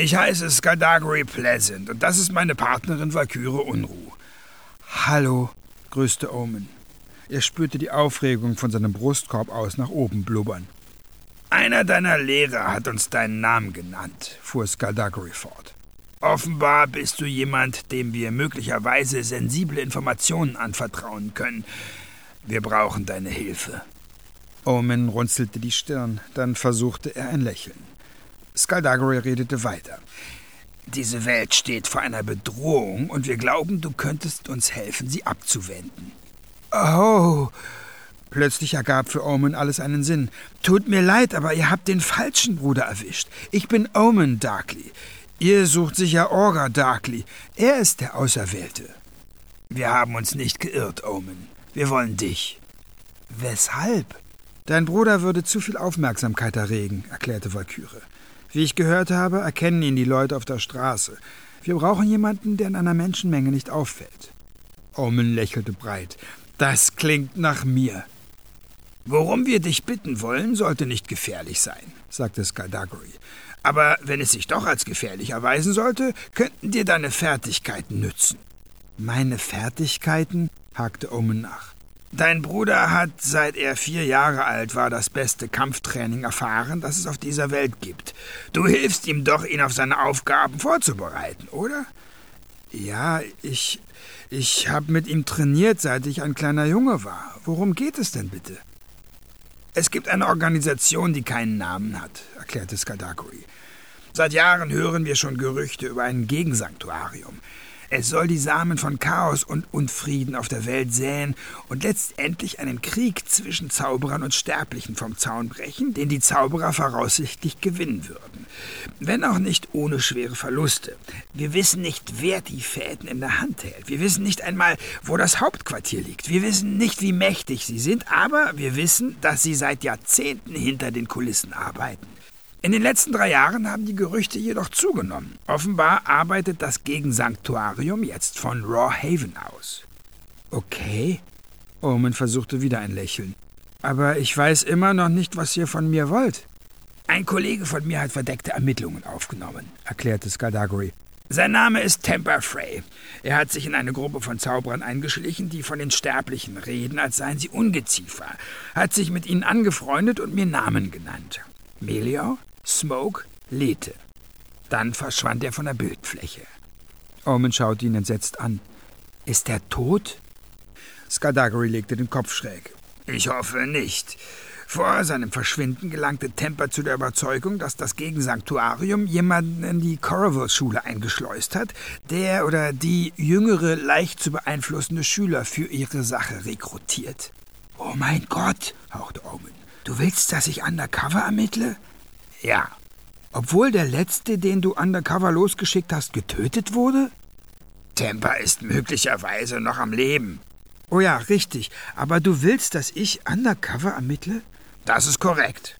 Ich heiße Skadagri Pleasant und das ist meine Partnerin Valkyrie Unruh. Hallo, grüßte Omen. Er spürte die Aufregung von seinem Brustkorb aus nach oben blubbern. Einer deiner Lehrer hat uns deinen Namen genannt, fuhr Skaldagri fort. Offenbar bist du jemand, dem wir möglicherweise sensible Informationen anvertrauen können. Wir brauchen deine Hilfe. Omen runzelte die Stirn, dann versuchte er ein Lächeln. Skaldagri redete weiter. Diese Welt steht vor einer Bedrohung und wir glauben, du könntest uns helfen, sie abzuwenden. Oh! Plötzlich ergab für Omen alles einen Sinn. Tut mir leid, aber ihr habt den falschen Bruder erwischt. Ich bin Omen Darkly. Ihr sucht sicher Orga Darkly. Er ist der Auserwählte. Wir haben uns nicht geirrt, Omen. Wir wollen dich. Weshalb? Dein Bruder würde zu viel Aufmerksamkeit erregen, erklärte Valkyrie. Wie ich gehört habe, erkennen ihn die Leute auf der Straße. Wir brauchen jemanden, der in einer Menschenmenge nicht auffällt. Omen lächelte breit. Das klingt nach mir. Worum wir dich bitten wollen, sollte nicht gefährlich sein, sagte Skaldagri. Aber wenn es sich doch als gefährlich erweisen sollte, könnten dir deine Fertigkeiten nützen. Meine Fertigkeiten? hakte Omen nach. Dein Bruder hat, seit er vier Jahre alt war, das beste Kampftraining erfahren, das es auf dieser Welt gibt. Du hilfst ihm doch, ihn auf seine Aufgaben vorzubereiten, oder? Ja, ich. Ich habe mit ihm trainiert, seit ich ein kleiner Junge war. Worum geht es denn bitte? Es gibt eine Organisation, die keinen Namen hat, erklärte Skadakuri. Seit Jahren hören wir schon Gerüchte über ein Gegensanktuarium. Es soll die Samen von Chaos und Unfrieden auf der Welt säen und letztendlich einen Krieg zwischen Zauberern und Sterblichen vom Zaun brechen, den die Zauberer voraussichtlich gewinnen würden. Wenn auch nicht ohne schwere Verluste. Wir wissen nicht, wer die Fäden in der Hand hält. Wir wissen nicht einmal, wo das Hauptquartier liegt. Wir wissen nicht, wie mächtig sie sind, aber wir wissen, dass sie seit Jahrzehnten hinter den Kulissen arbeiten. In den letzten drei Jahren haben die Gerüchte jedoch zugenommen. Offenbar arbeitet das Gegensanktuarium jetzt von Raw Haven aus. Okay. Omen versuchte wieder ein Lächeln. Aber ich weiß immer noch nicht, was ihr von mir wollt. Ein Kollege von mir hat verdeckte Ermittlungen aufgenommen, erklärte Skaldagori. Sein Name ist Temper Frey. Er hat sich in eine Gruppe von Zauberern eingeschlichen, die von den Sterblichen reden, als seien sie Ungeziefer, hat sich mit ihnen angefreundet und mir Namen genannt. Melior, Smoke, Lethe. Dann verschwand er von der Bildfläche. Omen schaute ihn entsetzt an. Ist er tot? Skadagri legte den Kopf schräg. Ich hoffe nicht. Vor seinem Verschwinden gelangte Temper zu der Überzeugung, dass das Gegensanktuarium jemanden in die Corrival-Schule eingeschleust hat, der oder die jüngere, leicht zu beeinflussende Schüler für ihre Sache rekrutiert. Oh mein Gott, hauchte Omen. Du willst, dass ich undercover ermittle? Ja. Obwohl der letzte, den du undercover losgeschickt hast, getötet wurde? Temper ist möglicherweise noch am Leben. Oh ja, richtig. Aber du willst, dass ich undercover ermittle? Das ist korrekt.